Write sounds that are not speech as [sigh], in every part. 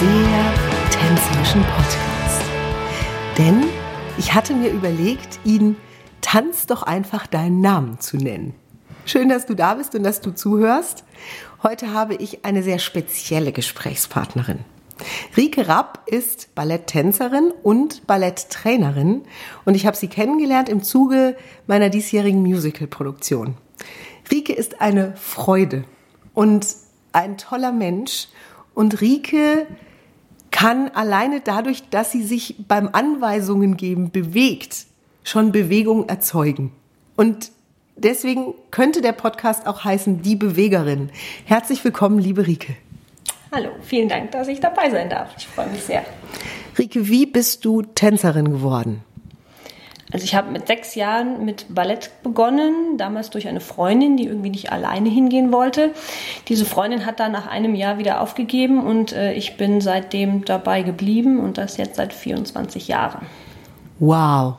sehr tänzerischen Podcast. Denn ich hatte mir überlegt, ihn Tanz doch einfach deinen Namen zu nennen. Schön, dass du da bist und dass du zuhörst. Heute habe ich eine sehr spezielle Gesprächspartnerin. Rike Rapp ist Balletttänzerin und Balletttrainerin und ich habe sie kennengelernt im Zuge meiner diesjährigen Musicalproduktion. Rike ist eine Freude und ein toller Mensch und Rike kann alleine dadurch, dass sie sich beim Anweisungen geben bewegt, schon Bewegung erzeugen. Und deswegen könnte der Podcast auch heißen Die Bewegerin. Herzlich willkommen, liebe Rike. Hallo, vielen Dank, dass ich dabei sein darf. Ich freue mich sehr. Rike, wie bist du Tänzerin geworden? Also ich habe mit sechs Jahren mit Ballett begonnen, damals durch eine Freundin, die irgendwie nicht alleine hingehen wollte. Diese Freundin hat dann nach einem Jahr wieder aufgegeben und äh, ich bin seitdem dabei geblieben und das jetzt seit 24 Jahren. Wow.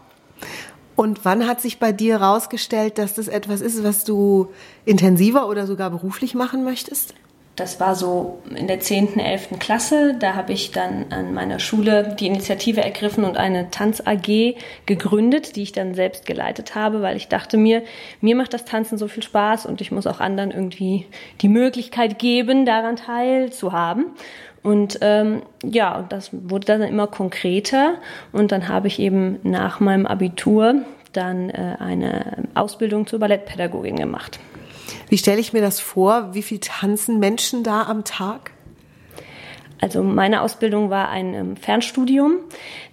Und wann hat sich bei dir herausgestellt, dass das etwas ist, was du intensiver oder sogar beruflich machen möchtest? Das war so in der 10., 11. Klasse. Da habe ich dann an meiner Schule die Initiative ergriffen und eine Tanz-AG gegründet, die ich dann selbst geleitet habe, weil ich dachte mir, mir macht das Tanzen so viel Spaß und ich muss auch anderen irgendwie die Möglichkeit geben, daran teilzuhaben. Und ähm, ja, das wurde dann immer konkreter und dann habe ich eben nach meinem Abitur dann äh, eine Ausbildung zur Ballettpädagogin gemacht. Wie stelle ich mir das vor? Wie viel tanzen Menschen da am Tag? Also meine Ausbildung war ein ähm, Fernstudium.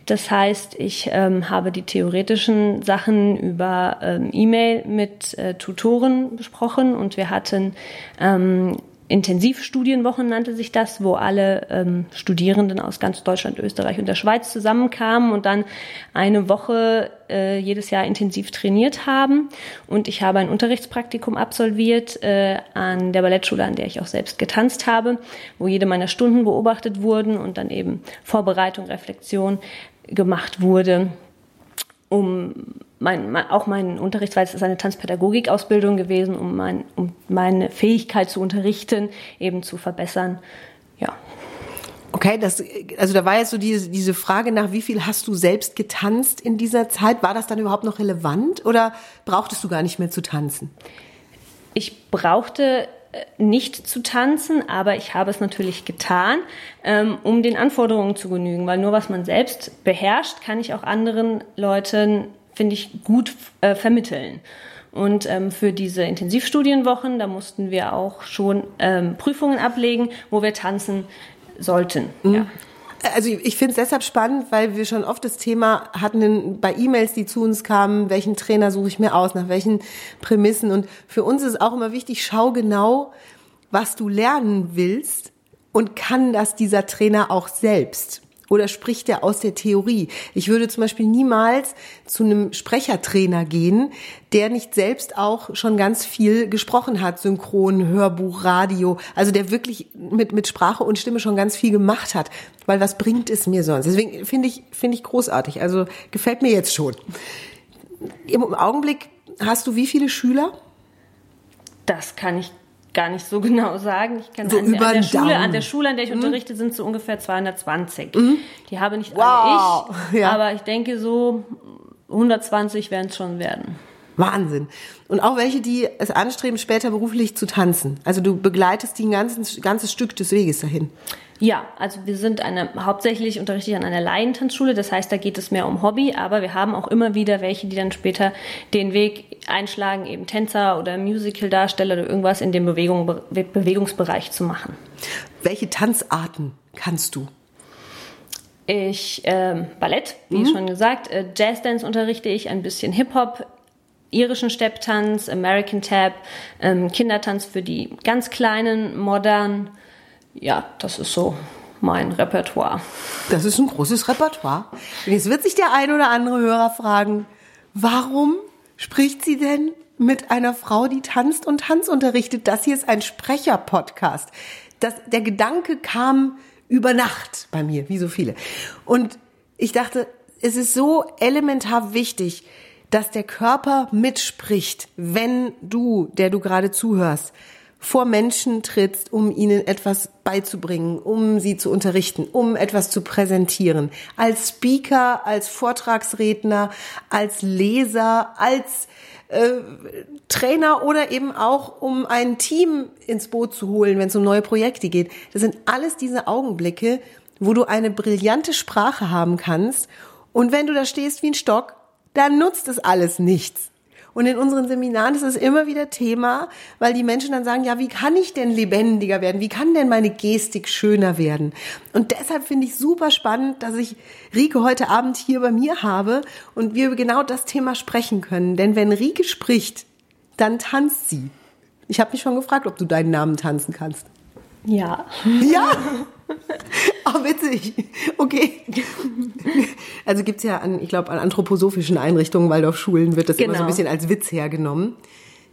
Das heißt, ich ähm, habe die theoretischen Sachen über ähm, E-Mail mit äh, Tutoren besprochen und wir hatten ähm, Intensivstudienwochen nannte sich das, wo alle ähm, Studierenden aus ganz Deutschland, Österreich und der Schweiz zusammenkamen und dann eine Woche äh, jedes Jahr intensiv trainiert haben. Und ich habe ein Unterrichtspraktikum absolviert äh, an der Ballettschule, an der ich auch selbst getanzt habe, wo jede meiner Stunden beobachtet wurden und dann eben Vorbereitung, Reflexion gemacht wurde, um mein, mein, auch mein Unterricht, weil es ist eine Tanzpädagogik-Ausbildung gewesen, um, mein, um meine Fähigkeit zu unterrichten eben zu verbessern. Ja. Okay, das, also da war jetzt so diese, diese Frage nach, wie viel hast du selbst getanzt in dieser Zeit? War das dann überhaupt noch relevant oder brauchtest du gar nicht mehr zu tanzen? Ich brauchte äh, nicht zu tanzen, aber ich habe es natürlich getan, ähm, um den Anforderungen zu genügen, weil nur was man selbst beherrscht, kann ich auch anderen Leuten finde ich, gut äh, vermitteln. Und ähm, für diese Intensivstudienwochen, da mussten wir auch schon ähm, Prüfungen ablegen, wo wir tanzen sollten. Mhm. Ja. Also ich finde es deshalb spannend, weil wir schon oft das Thema hatten bei E-Mails, die zu uns kamen, welchen Trainer suche ich mir aus, nach welchen Prämissen. Und für uns ist auch immer wichtig, schau genau, was du lernen willst und kann das dieser Trainer auch selbst. Oder spricht er aus der Theorie? Ich würde zum Beispiel niemals zu einem Sprechertrainer gehen, der nicht selbst auch schon ganz viel gesprochen hat, Synchron, Hörbuch, Radio, also der wirklich mit, mit Sprache und Stimme schon ganz viel gemacht hat. Weil was bringt es mir sonst? Deswegen finde ich, finde ich großartig. Also gefällt mir jetzt schon. Im Augenblick hast du wie viele Schüler? Das kann ich gar nicht so [laughs] genau sagen. Ich kann so an, über an, der Schule, Schule, an der Schule, an der ich mhm. unterrichte, sind so ungefähr 220. Mhm. Die habe nicht wow. alle ich, ja. aber ich denke so 120 werden es schon werden. Wahnsinn. Und auch welche, die es anstreben, später beruflich zu tanzen. Also du begleitest die ein ganzes, ganzes Stück des Weges dahin. Ja, also wir sind eine, hauptsächlich unterrichte ich an einer Laientanzschule, das heißt, da geht es mehr um Hobby, aber wir haben auch immer wieder welche, die dann später den Weg einschlagen, eben Tänzer oder Musicaldarsteller oder irgendwas in dem Bewegung, Bewegungsbereich zu machen. Welche Tanzarten kannst du? Ich ähm, Ballett, wie mhm. schon gesagt, äh, Jazzdance unterrichte ich, ein bisschen Hip-Hop, irischen Stepptanz, American Tap, ähm, Kindertanz für die ganz kleinen, modern. Ja, das ist so mein Repertoire. Das ist ein großes Repertoire. Und jetzt wird sich der ein oder andere Hörer fragen, warum spricht sie denn mit einer Frau, die tanzt und Tanz unterrichtet? Das hier ist ein Sprecher-Podcast. Der Gedanke kam über Nacht bei mir, wie so viele. Und ich dachte, es ist so elementar wichtig, dass der Körper mitspricht, wenn du, der du gerade zuhörst, vor Menschen trittst, um ihnen etwas beizubringen, um sie zu unterrichten, um etwas zu präsentieren. Als Speaker, als Vortragsredner, als Leser, als äh, Trainer oder eben auch, um ein Team ins Boot zu holen, wenn es um neue Projekte geht. Das sind alles diese Augenblicke, wo du eine brillante Sprache haben kannst. Und wenn du da stehst wie ein Stock, dann nutzt es alles nichts. Und in unseren Seminaren ist es immer wieder Thema, weil die Menschen dann sagen, ja, wie kann ich denn lebendiger werden? Wie kann denn meine Gestik schöner werden? Und deshalb finde ich super spannend, dass ich Rike heute Abend hier bei mir habe und wir über genau das Thema sprechen können. Denn wenn Rike spricht, dann tanzt sie. Ich habe mich schon gefragt, ob du deinen Namen tanzen kannst. Ja. Ja? [laughs] Oh, [laughs] witzig. Okay. Also gibt's ja an, ich glaube, an anthroposophischen Einrichtungen, Waldorfschulen wird das genau. immer so ein genau. bisschen als Witz hergenommen.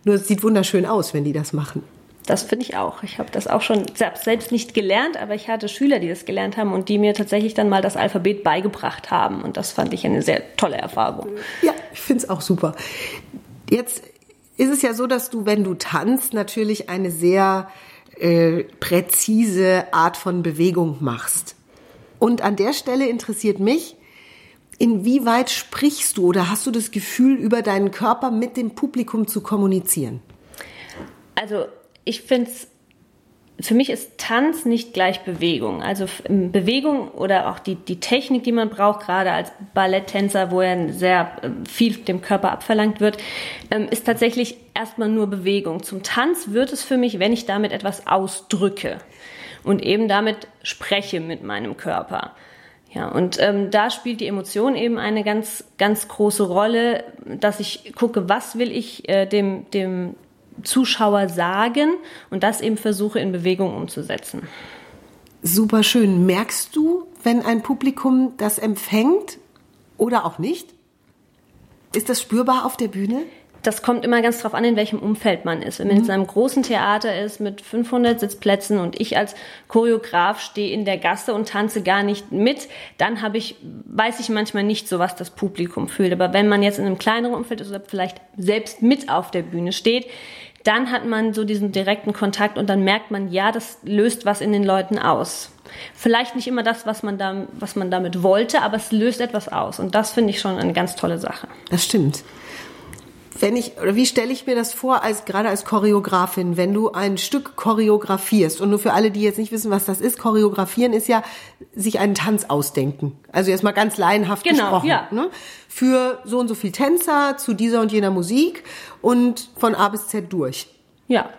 Nur es sieht wunderschön aus, wenn die das machen. Das finde ich auch. Ich habe das auch schon selbst nicht gelernt, aber ich hatte Schüler, die das gelernt haben und die mir tatsächlich dann mal das Alphabet beigebracht haben. Und das fand ich eine sehr tolle Erfahrung. Ja, ich finde es auch super. Jetzt ist es ja so, dass du, wenn du tanzt, natürlich eine sehr äh, präzise Art von Bewegung machst. Und an der Stelle interessiert mich, inwieweit sprichst du oder hast du das Gefühl, über deinen Körper mit dem Publikum zu kommunizieren? Also ich finde es für mich ist Tanz nicht gleich Bewegung. Also Bewegung oder auch die, die Technik, die man braucht, gerade als Balletttänzer, wo ja sehr ähm, viel dem Körper abverlangt wird, ähm, ist tatsächlich erstmal nur Bewegung. Zum Tanz wird es für mich, wenn ich damit etwas ausdrücke und eben damit spreche mit meinem Körper. Ja, und ähm, da spielt die Emotion eben eine ganz, ganz große Rolle, dass ich gucke, was will ich äh, dem, dem Zuschauer sagen und das eben versuche in Bewegung umzusetzen. Super schön. Merkst du, wenn ein Publikum das empfängt oder auch nicht? Ist das spürbar auf der Bühne? Das kommt immer ganz drauf an, in welchem Umfeld man ist. Wenn man mhm. in einem großen Theater ist mit 500 Sitzplätzen und ich als Choreograf stehe in der Gasse und tanze gar nicht mit, dann habe ich, weiß ich manchmal nicht so, was das Publikum fühlt. Aber wenn man jetzt in einem kleineren Umfeld ist oder vielleicht selbst mit auf der Bühne steht, dann hat man so diesen direkten Kontakt und dann merkt man, ja, das löst was in den Leuten aus. Vielleicht nicht immer das, was man, da, was man damit wollte, aber es löst etwas aus. Und das finde ich schon eine ganz tolle Sache. Das stimmt wenn ich, oder wie stelle ich mir das vor, als, gerade als Choreografin, wenn du ein Stück choreografierst und nur für alle, die jetzt nicht wissen, was das ist, choreografieren ist ja sich einen Tanz ausdenken. Also erstmal ganz laienhaft genau, gesprochen. Ja. Ne? Für so und so viel Tänzer zu dieser und jener Musik und von A bis Z durch. Ja.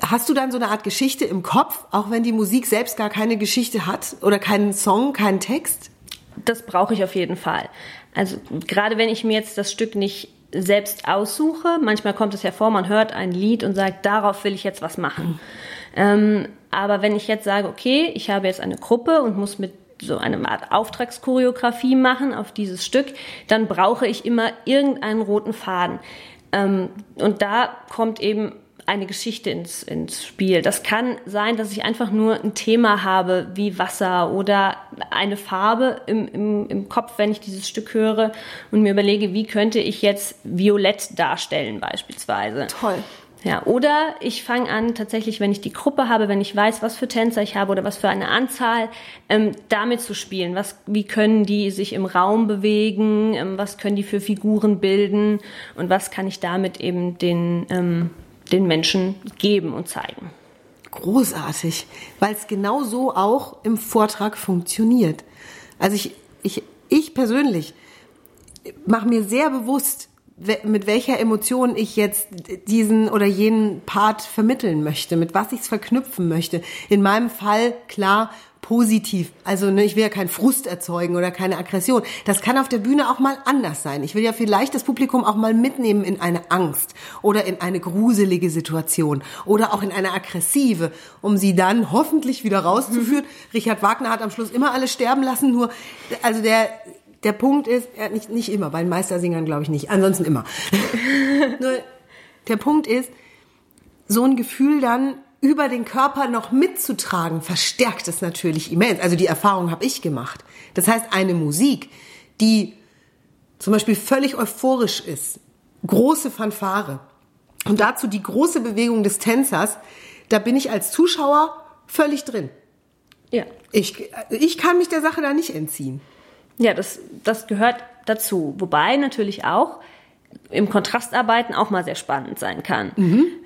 Hast du dann so eine Art Geschichte im Kopf, auch wenn die Musik selbst gar keine Geschichte hat oder keinen Song, keinen Text? Das brauche ich auf jeden Fall. Also gerade wenn ich mir jetzt das Stück nicht selbst aussuche, manchmal kommt es ja vor, man hört ein Lied und sagt, darauf will ich jetzt was machen. Ähm, aber wenn ich jetzt sage, okay, ich habe jetzt eine Gruppe und muss mit so eine Art Auftragschoreografie machen auf dieses Stück, dann brauche ich immer irgendeinen roten Faden. Ähm, und da kommt eben eine Geschichte ins, ins Spiel. Das kann sein, dass ich einfach nur ein Thema habe wie Wasser oder eine Farbe im, im, im Kopf, wenn ich dieses Stück höre und mir überlege, wie könnte ich jetzt Violett darstellen beispielsweise. Toll. Ja, oder ich fange an, tatsächlich, wenn ich die Gruppe habe, wenn ich weiß, was für Tänzer ich habe oder was für eine Anzahl, ähm, damit zu spielen. Was, wie können die sich im Raum bewegen? Ähm, was können die für Figuren bilden? Und was kann ich damit eben den, ähm, den Menschen geben und zeigen. Großartig, weil es genau so auch im Vortrag funktioniert. Also ich, ich, ich persönlich mache mir sehr bewusst, mit welcher Emotion ich jetzt diesen oder jenen Part vermitteln möchte, mit was ich es verknüpfen möchte. In meinem Fall klar positiv. Also ne, ich will ja keinen Frust erzeugen oder keine Aggression. Das kann auf der Bühne auch mal anders sein. Ich will ja vielleicht das Publikum auch mal mitnehmen in eine Angst oder in eine gruselige Situation oder auch in eine aggressive, um sie dann hoffentlich wieder rauszuführen. Mhm. Richard Wagner hat am Schluss immer alle sterben lassen, nur also der der Punkt ist, ja, nicht, nicht immer, bei den Meistersingern glaube ich nicht, ansonsten immer. [laughs] nur der Punkt ist, so ein Gefühl dann über den Körper noch mitzutragen, verstärkt es natürlich immens. Also die Erfahrung habe ich gemacht. Das heißt, eine Musik, die zum Beispiel völlig euphorisch ist, große Fanfare, Und dazu die große Bewegung des Tänzers, da bin ich als Zuschauer völlig drin. Ja. Ich, ich kann mich der Sache da nicht entziehen. Ja, das, das gehört dazu. Wobei natürlich auch im Kontrastarbeiten auch mal sehr spannend sein kann.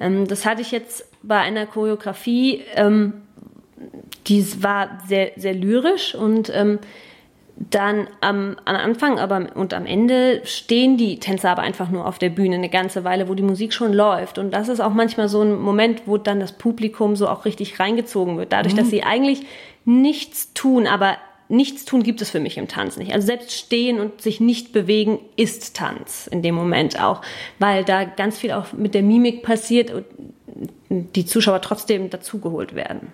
Ähm, das hatte ich jetzt bei einer Choreografie, ähm, die war sehr, sehr lyrisch und ähm, dann am, am Anfang aber und am Ende stehen die Tänzer aber einfach nur auf der Bühne eine ganze Weile, wo die Musik schon läuft. Und das ist auch manchmal so ein Moment, wo dann das Publikum so auch richtig reingezogen wird. Dadurch, dass sie eigentlich nichts tun, aber nichts tun gibt es für mich im Tanz nicht. Also selbst stehen und sich nicht bewegen ist Tanz in dem Moment auch, weil da ganz viel auch mit der Mimik passiert und die Zuschauer trotzdem dazugeholt werden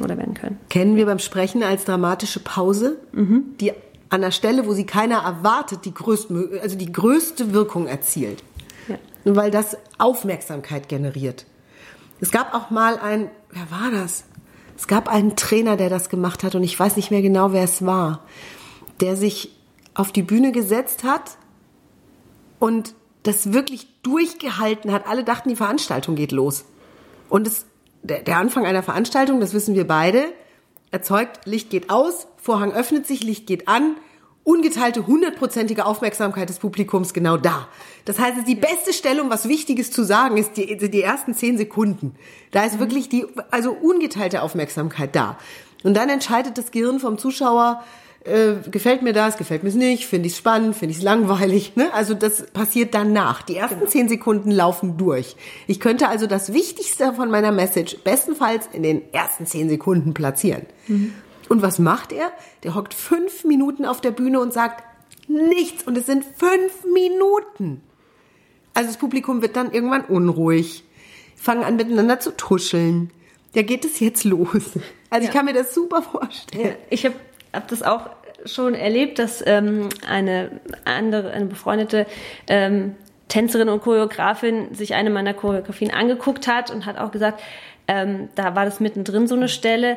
oder werden können. Kennen wir beim Sprechen als dramatische Pause, die an der Stelle, wo sie keiner erwartet, die größte, also die größte Wirkung erzielt. Ja. Weil das Aufmerksamkeit generiert. Es gab auch mal ein, wer war das? Es gab einen Trainer, der das gemacht hat und ich weiß nicht mehr genau, wer es war, der sich auf die Bühne gesetzt hat und das wirklich durchgehalten hat. Alle dachten, die Veranstaltung geht los. Und es, der, der Anfang einer Veranstaltung, das wissen wir beide, erzeugt, Licht geht aus, Vorhang öffnet sich, Licht geht an, ungeteilte hundertprozentige Aufmerksamkeit des Publikums genau da. Das heißt, die beste Stelle, um was Wichtiges zu sagen, ist die, die ersten zehn Sekunden. Da ist wirklich die, also ungeteilte Aufmerksamkeit da. Und dann entscheidet das Gehirn vom Zuschauer, äh, gefällt mir das, gefällt mir es nicht, finde ich es spannend, finde ich es langweilig. Ne? Also das passiert danach. Die ersten zehn Sekunden laufen durch. Ich könnte also das Wichtigste von meiner Message bestenfalls in den ersten zehn Sekunden platzieren. Und was macht er? Der hockt fünf Minuten auf der Bühne und sagt nichts. Und es sind fünf Minuten. Also das Publikum wird dann irgendwann unruhig, fangen an miteinander zu tuscheln. Ja, geht es jetzt los? Also ich Ja. kann mir das super vorstellen. Ja, ich habe hab das auch schon erlebt, dass ähm, eine andere, eine befreundete ähm, Tänzerin und Choreografin sich eine meiner Choreografien angeguckt hat und hat auch gesagt, ähm, da war das mittendrin so eine Stelle.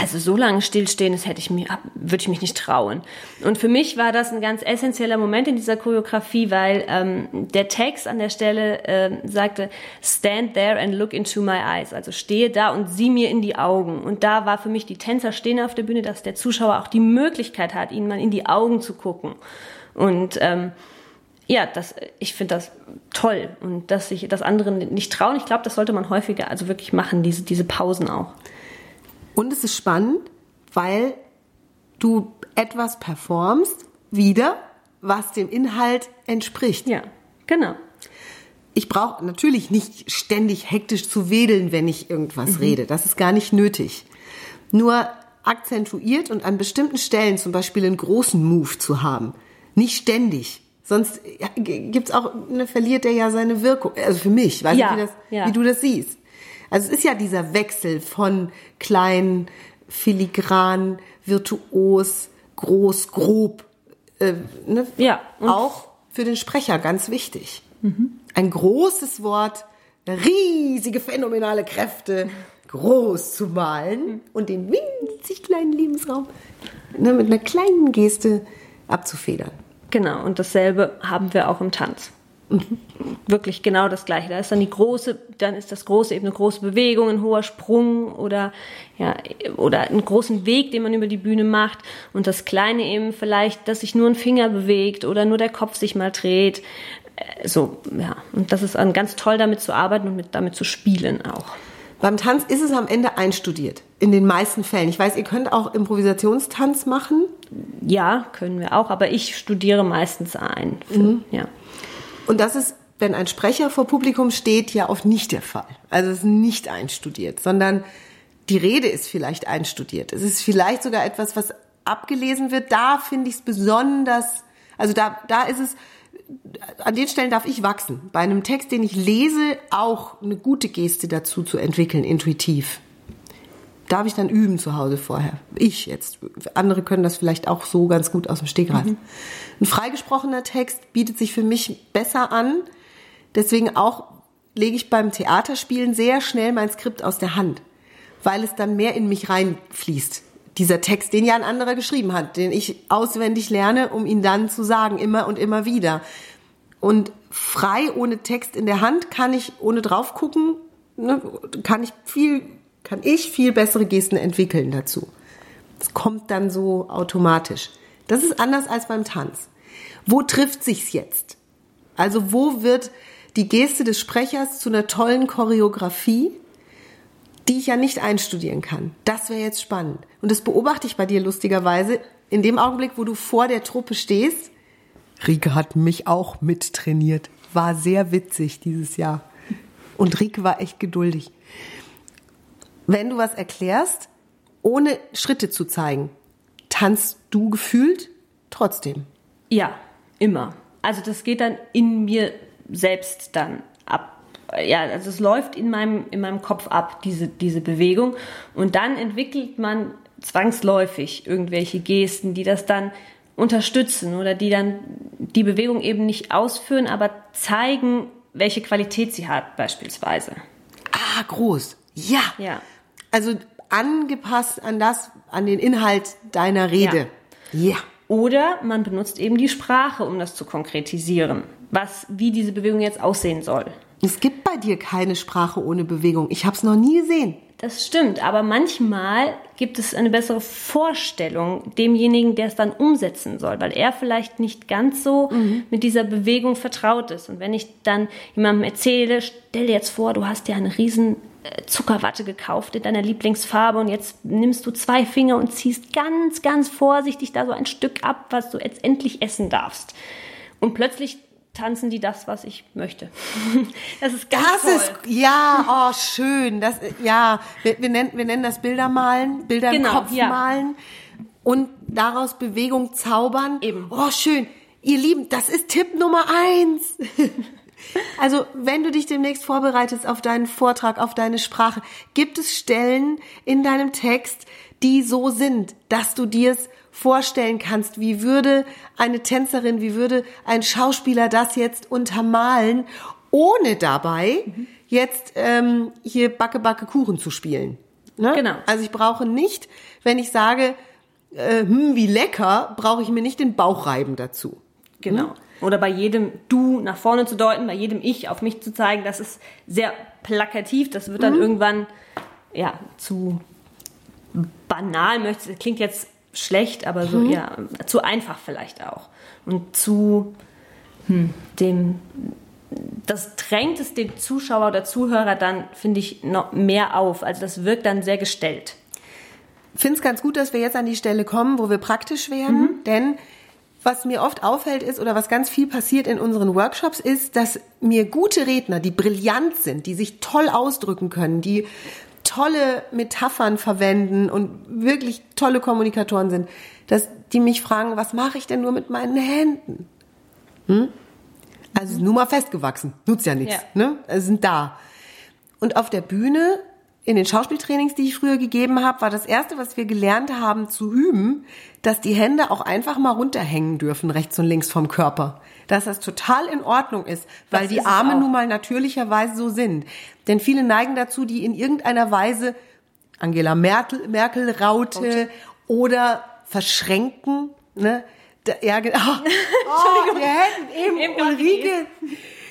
Also so lange stillstehen, das hätte ich mir, würde ich mich nicht trauen. Und für mich war das ein ganz essentieller Moment in dieser Choreografie, weil ähm, der Text an der Stelle ähm, sagte, stand there and look into my eyes. Also stehe da und sieh mir in die Augen. Und da war für mich die Tänzer stehen auf der Bühne, dass der Zuschauer auch die Möglichkeit hat, ihnen mal in die Augen zu gucken. Und ähm, ja, das, ich finde das toll und dass sich das andere nicht trauen. Ich glaube, das sollte man häufiger also wirklich machen, diese, diese Pausen auch. Und es ist spannend, weil du etwas performst, wieder, was dem Inhalt entspricht. Ja, genau. Ich brauche natürlich nicht ständig hektisch zu wedeln, wenn ich irgendwas rede. Das ist gar nicht nötig. Nur akzentuiert und an bestimmten Stellen zum Beispiel einen großen Move zu haben. Nicht ständig. Sonst gibt's auch, ne, verliert der ja seine Wirkung. Also für mich, weiß Ja, nicht, wie, das, ja. wie du das siehst. Also es ist ja dieser Wechsel von klein, filigran, virtuos, groß, grob. Äh, ne? Ja, Auch für den Sprecher ganz wichtig. Ein großes Wort, riesige phänomenale Kräfte groß zu malen und den winzig kleinen Lebensraum ne, mit einer kleinen Geste abzufedern. Genau, und dasselbe haben wir auch im Tanz. Wirklich genau das Gleiche. Da ist dann die große, dann ist das große eben eine große Bewegung, ein hoher Sprung oder ja oder einen großen Weg, den man über die Bühne macht. Und das Kleine eben vielleicht, dass sich nur ein Finger bewegt oder nur der Kopf sich mal dreht. Äh, So ja, und das ist dann ganz toll, damit zu arbeiten und mit, damit zu spielen auch. Beim Tanz ist es am Ende einstudiert. In den meisten Fällen. Ich weiß, ihr könnt auch Improvisationstanz machen. Ja, können wir auch, aber ich studiere meistens ein. Für, Ja. Und das ist, wenn ein Sprecher vor Publikum steht, ja oft nicht der Fall. Also es ist nicht einstudiert, sondern die Rede ist vielleicht einstudiert. Es ist vielleicht sogar etwas, was abgelesen wird. Da finde ich es besonders, also da, da ist es, an den Stellen darf ich wachsen. Bei einem Text, den ich lese, auch eine gute Geste dazu zu entwickeln, intuitiv. Darf ich dann üben zu Hause vorher? Ich jetzt. Andere können das vielleicht auch so ganz gut aus dem Stegreif. Ein freigesprochener Text bietet sich für mich besser an. Deswegen auch lege ich beim Theaterspielen sehr schnell mein Skript aus der Hand, weil es dann mehr in mich reinfließt. Dieser Text, den ja ein anderer geschrieben hat, den ich auswendig lerne, um ihn dann zu sagen, immer und immer wieder. Und frei ohne Text in der Hand kann ich ohne drauf gucken, ne, kann ich viel, kann ich viel bessere Gesten entwickeln dazu. Es kommt dann so automatisch. Das ist anders als beim Tanz. Wo trifft sich's jetzt? Also wo wird die Geste des Sprechers zu einer tollen Choreografie, die ich ja nicht einstudieren kann? Das wäre jetzt spannend. Und das beobachte ich bei dir lustigerweise in dem Augenblick, wo du vor der Truppe stehst. Rike hat mich auch mittrainiert. War sehr witzig dieses Jahr. Und Rike war echt geduldig. Wenn du was erklärst, ohne Schritte zu zeigen, tanzt du gefühlt trotzdem. Ja, immer. Also das geht dann in mir selbst dann ab. Ja, also es läuft in meinem, in meinem Kopf ab, diese, diese Bewegung. Und dann entwickelt man zwangsläufig irgendwelche Gesten, die das dann unterstützen oder die dann die Bewegung eben nicht ausführen, aber zeigen, welche Qualität sie hat, beispielsweise. Ah, groß. Ja. Ja. Also angepasst an das, an den Inhalt deiner Rede. Ja. Oder man benutzt eben die Sprache, um das zu konkretisieren, was, wie diese Bewegung jetzt aussehen soll. Es gibt bei dir keine Sprache ohne Bewegung. Ich habe es noch nie gesehen. Das stimmt, aber manchmal gibt es eine bessere Vorstellung demjenigen, der es dann umsetzen soll, weil er vielleicht nicht ganz so mhm. mit dieser Bewegung vertraut ist. Und wenn ich dann jemandem erzähle, stell dir jetzt vor, du hast dir eine riesen äh, Zuckerwatte gekauft in deiner Lieblingsfarbe und jetzt nimmst du zwei Finger und ziehst ganz, ganz vorsichtig da so ein Stück ab, was du jetzt endlich essen darfst. Und plötzlich tanzen die das, was ich möchte. [laughs] Das ist ganz das toll. ist ja, oh schön. Das ja, wir, wir, nennen wir nennen das Bildermalen, Bilder genau, im Kopf ja. malen und daraus Bewegung zaubern. Eben. Oh schön, ihr Lieben, das ist Tipp Nummer eins. [laughs] Also, wenn du dich demnächst vorbereitest auf deinen Vortrag, auf deine Sprache, gibt es Stellen in deinem Text, die so sind, dass du dir es vorstellen kannst, wie würde eine Tänzerin, wie würde ein Schauspieler das jetzt untermalen, ohne dabei mhm. jetzt ähm, hier Backe, Backe, Kuchen zu spielen. Ne? Genau. Also ich brauche nicht, wenn ich sage, äh, hm, wie lecker, brauche ich mir nicht den Bauch reiben dazu. Genau. Hm? Oder bei jedem Du nach vorne zu deuten, bei jedem Ich auf mich zu zeigen, das ist sehr plakativ. Das wird dann mhm. irgendwann ja zu banal. Möchte, klingt jetzt schlecht, aber so mhm. ja zu einfach vielleicht auch und zu hm, dem das drängt es dem Zuschauer oder Zuhörer dann finde ich noch mehr auf. Also das wirkt dann sehr gestellt. Ich finde es ganz gut, dass wir jetzt an die Stelle kommen, wo wir praktisch werden, mhm. denn was mir oft auffällt ist oder was ganz viel passiert in unseren Workshops ist, dass mir gute Redner, die brillant sind, die sich toll ausdrücken können, die tolle Metaphern verwenden und wirklich tolle Kommunikatoren sind, dass die mich fragen, was mache ich denn nur mit meinen Händen? Hm? Also nur mal festgewachsen, nutzt ja nichts, ja. ne? Also sind da. Und auf der Bühne in den Schauspieltrainings, die ich früher gegeben habe, war das erste, was wir gelernt haben zu üben, dass die Hände auch einfach mal runterhängen dürfen, rechts und links vom Körper. Dass das total in Ordnung ist, weil das die Arme nun mal natürlicherweise so sind. Denn viele neigen dazu, die in irgendeiner Weise Angela Merkel, Merkel Raute oder verschränken, ne? Ja, genau. [laughs] [laughs] Oh, wir hätten eben, eben Ulrike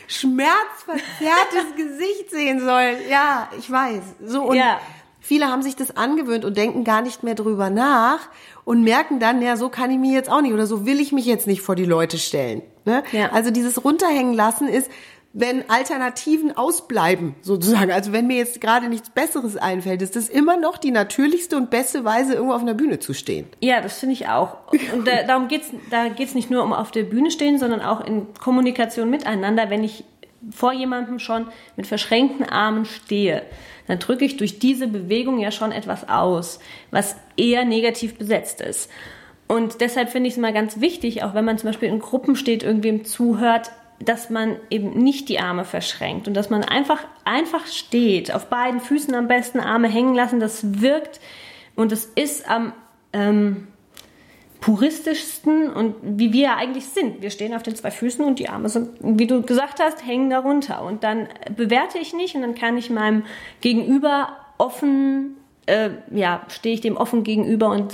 schmerzverzerrtes Gesicht sehen sollen. Ja, ich weiß. So und ja. viele haben sich das angewöhnt und denken gar nicht mehr drüber nach und merken dann, ja, so kann ich mich jetzt auch nicht oder so will ich mich jetzt nicht vor die Leute stellen. Ne? Ja. Also dieses runterhängen lassen ist wenn Alternativen ausbleiben, sozusagen, also wenn mir jetzt gerade nichts Besseres einfällt, ist das immer noch die natürlichste und beste Weise, irgendwo auf einer Bühne zu stehen. Ja, das finde ich auch. Und da, darum geht's, da geht's nicht nur um auf der Bühne stehen, sondern auch in Kommunikation miteinander. Wenn ich vor jemandem schon mit verschränkten Armen stehe, dann drücke ich durch diese Bewegung ja schon etwas aus, was eher negativ besetzt ist. Und deshalb finde ich es mal ganz wichtig, auch wenn man zum Beispiel in Gruppen steht, irgendwem zuhört, dass man eben nicht die Arme verschränkt und dass man einfach, einfach steht, auf beiden Füßen am besten Arme hängen lassen. Das wirkt und es ist am ähm, puristischsten und wie wir eigentlich sind. Wir stehen auf den zwei Füßen und die Arme sind, wie du gesagt hast, hängen darunter. Und dann bewerte ich nicht und dann kann ich meinem Gegenüber offen äh, ja, stehe ich dem offen gegenüber und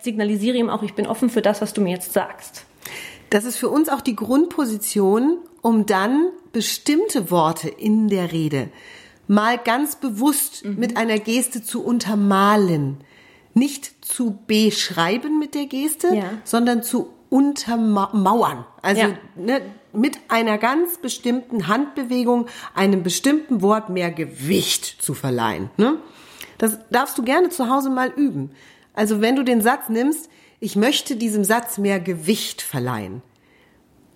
signalisiere ihm auch, ich bin offen für das, was du mir jetzt sagst. Das ist für uns auch die Grundposition, um dann bestimmte Worte in der Rede mal ganz bewusst mhm. mit einer Geste zu untermalen. Nicht zu beschreiben mit der Geste, ja. sondern zu untermauern. Also ja. ne, mit einer ganz bestimmten Handbewegung einem bestimmten Wort mehr Gewicht zu verleihen. Ne? Das darfst du gerne zu Hause mal üben. Also wenn du den Satz nimmst, ich möchte diesem Satz mehr Gewicht verleihen.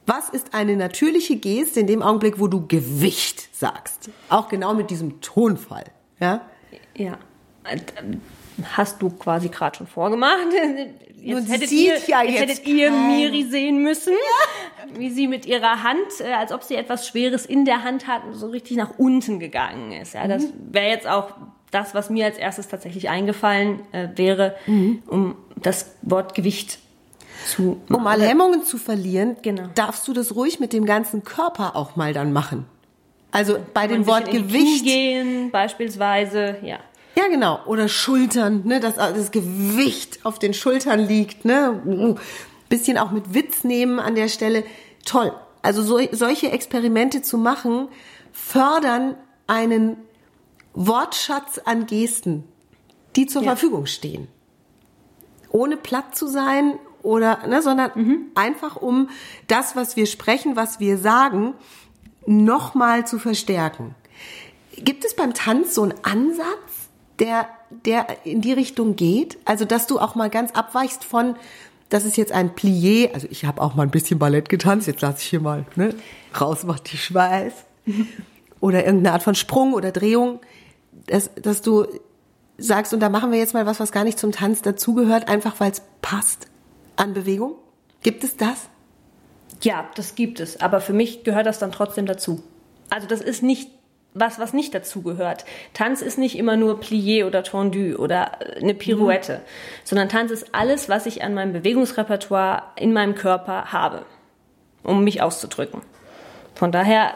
Was ist eine natürliche Geste in dem Augenblick, wo du Gewicht sagst? Auch genau mit diesem Tonfall. Ja. Ja. Hast du quasi gerade schon vorgemacht. [laughs] Jetzt, hättet ihr, ja jetzt, hättet ihr Miri sehen müssen, ja. wie sie mit ihrer Hand, äh, als ob sie etwas Schweres in der Hand hat, so richtig nach unten gegangen ist. Ja, das mhm. wäre jetzt auch das, was mir als erstes tatsächlich eingefallen äh, wäre, mhm. um das Wort Gewicht zu machen. Um mal Hemmungen zu verlieren, genau. darfst du das ruhig mit dem ganzen Körper auch mal dann machen. Also bei dem Wort Gewicht. gehen, beispielsweise, ja. Ja, genau. Oder Schultern, ne, dass das Gewicht auf den Schultern liegt, ne. Bisschen auch mit Witz nehmen an der Stelle. Toll. Also so, solche Experimente zu machen, fördern einen Wortschatz an Gesten, die zur ja. Verfügung stehen. Ohne platt zu sein oder, ne, sondern mhm. einfach um das, was wir sprechen, was wir sagen, nochmal zu verstärken. Gibt es beim Tanz so einen Ansatz, der, der in die Richtung geht? Also, dass du auch mal ganz abweichst von, das ist jetzt ein Plié, also ich habe auch mal ein bisschen Ballett getanzt, jetzt lasse ich hier mal ne, raus, macht die Schweiß. Oder irgendeine Art von Sprung oder Drehung, dass, dass du sagst, und da machen wir jetzt mal was, was gar nicht zum Tanz dazugehört, einfach weil es passt an Bewegung? Gibt es das? Ja, das gibt es. Aber für mich gehört das dann trotzdem dazu. Also das ist nicht was, was nicht dazu gehört. Tanz ist nicht immer nur Plié oder Tendu oder äh, eine Pirouette, mhm. sondern Tanz ist alles, was ich an meinem Bewegungsrepertoire in meinem Körper habe, um mich auszudrücken. Von daher,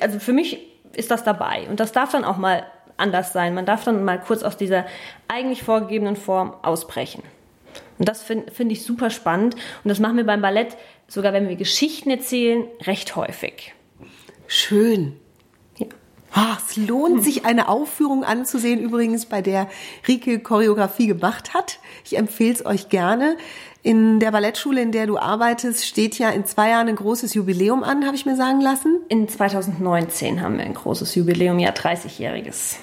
also für mich ist das dabei und das darf dann auch mal anders sein. Man darf dann mal kurz aus dieser eigentlich vorgegebenen Form ausbrechen. Und das finde find ich super spannend. Und das machen wir beim Ballett, sogar wenn wir Geschichten erzählen, recht häufig. Schön. Ja. Oh, es lohnt sich, eine Aufführung anzusehen, übrigens, bei der Rike Choreografie gemacht hat. Ich empfehle es euch gerne. In der Ballettschule, in der du arbeitest, steht ja in zwei Jahren ein großes Jubiläum an, habe ich mir sagen lassen. In 2019 haben wir ein großes Jubiläum, ja 30-jähriges.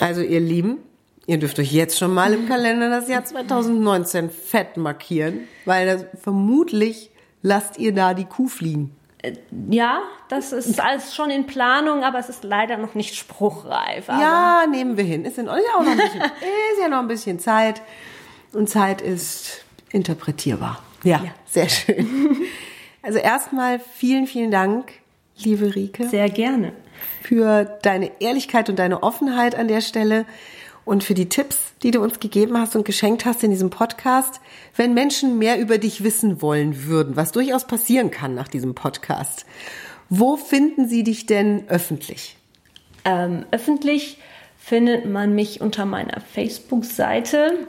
Also ihr Lieben, Ihr dürft euch jetzt schon mal im Kalender das Jahr 2019 fett markieren, weil das, vermutlich lasst ihr da die Kuh fliegen. Äh, ja, das ist alles schon in Planung, aber es ist leider noch nicht spruchreif. ja, nehmen wir hin. Ist, in, ja auch noch ein bisschen, [laughs] ist ja noch ein bisschen Zeit. Und Zeit ist interpretierbar. Ja, ja. sehr schön. [laughs] Also erstmal vielen, vielen Dank, liebe Rike. Sehr gerne. Für deine Ehrlichkeit und deine Offenheit an der Stelle und für die Tipps, die du uns gegeben hast und geschenkt hast in diesem Podcast. Wenn Menschen mehr über dich wissen wollen würden, was durchaus passieren kann nach diesem Podcast, wo finden sie dich denn öffentlich? Ähm, öffentlich findet man mich unter meiner Facebook-Seite.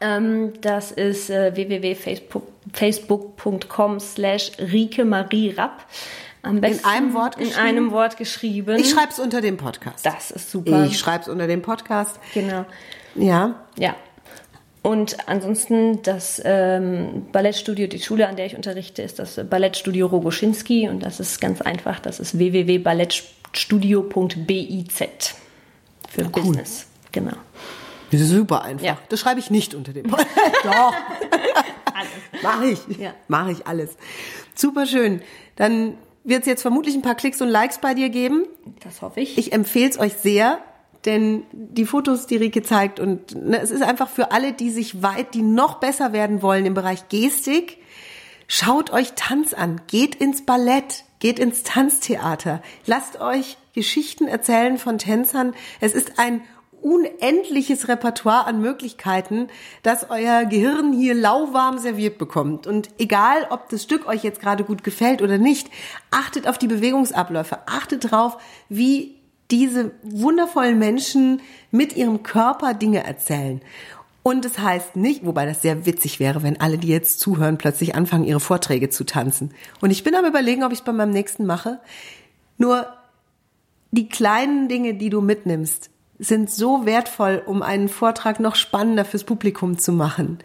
Ähm, das ist äh, www.facebook.com slash Rike Marie Rapp. Am besten in einem Wort geschrieben? In einem Wort geschrieben. Ich schreibe es unter dem Podcast. Das ist super. Ich schreibe es unter dem Podcast. Genau. Ja. Ja. Und ansonsten das ähm, Ballettstudio, die Schule, an der ich unterrichte, ist das Ballettstudio Rogoschinski und das ist ganz einfach. Das ist www.ballettstudio.biz für cool. Business. Genau. Das ist super einfach. Ja. Das schreibe ich nicht unter dem Podcast. [laughs] Doch. [laughs] alles. Mache ich. Ja. Mache ich alles. Super schön. Dann wird es jetzt vermutlich ein paar Klicks und Likes bei dir geben. Das hoffe ich. Ich empfehle es euch sehr, denn die Fotos, die Rike zeigt und ne, es ist einfach für alle, die sich weit, die noch besser werden wollen im Bereich Gestik, schaut euch Tanz an, geht ins Ballett, geht ins Tanztheater, lasst euch Geschichten erzählen von Tänzern. Es ist ein unendliches Repertoire an Möglichkeiten, dass euer Gehirn hier lauwarm serviert bekommt. Und egal, ob das Stück euch jetzt gerade gut gefällt oder nicht, achtet auf die Bewegungsabläufe, achtet drauf, wie diese wundervollen Menschen mit ihrem Körper Dinge erzählen. Und es heißt nicht, wobei das sehr witzig wäre, wenn alle, die jetzt zuhören, plötzlich anfangen, ihre Vorträge zu tanzen. Und ich bin am überlegen, ob ich es bei meinem nächsten mache. Nur die kleinen Dinge, die du mitnimmst, sind so wertvoll, um einen Vortrag noch spannender fürs Publikum zu machen,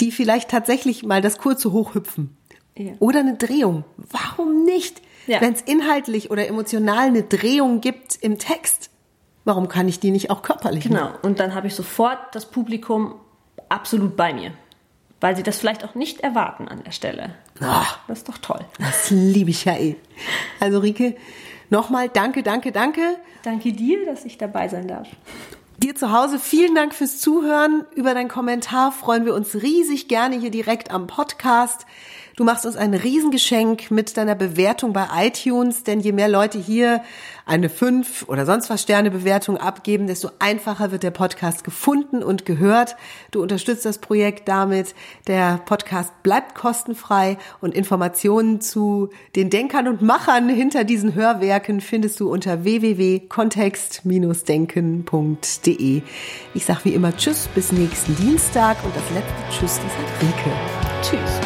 die vielleicht tatsächlich mal das kurze Hochhüpfen ja. oder eine Drehung. Warum nicht? Ja. Wenn es inhaltlich oder emotional eine Drehung gibt im Text, warum kann ich die nicht auch körperlich? Genau. Machen? Und dann habe ich sofort das Publikum absolut bei mir, weil sie das vielleicht auch nicht erwarten an der Stelle. Ach, das ist doch toll. Das liebe ich ja eh. Also Rike, nochmal danke, danke, danke. Danke dir, dass ich dabei sein darf. Dir zu Hause vielen Dank fürs Zuhören. Über deinen Kommentar freuen wir uns riesig gerne hier direkt am Podcast. Du machst uns ein Riesengeschenk mit deiner Bewertung bei iTunes, denn je mehr Leute hier eine 5 oder sonst was Sterne Bewertung abgeben, desto einfacher wird der Podcast gefunden und gehört. Du unterstützt das Projekt damit. Der Podcast bleibt kostenfrei und Informationen zu den Denkern und Machern hinter diesen Hörwerken findest du unter www.kontext-denken.de. Ich sag wie immer Tschüss bis nächsten Dienstag und das letzte Tschüss, das hat Rike. Tschüss.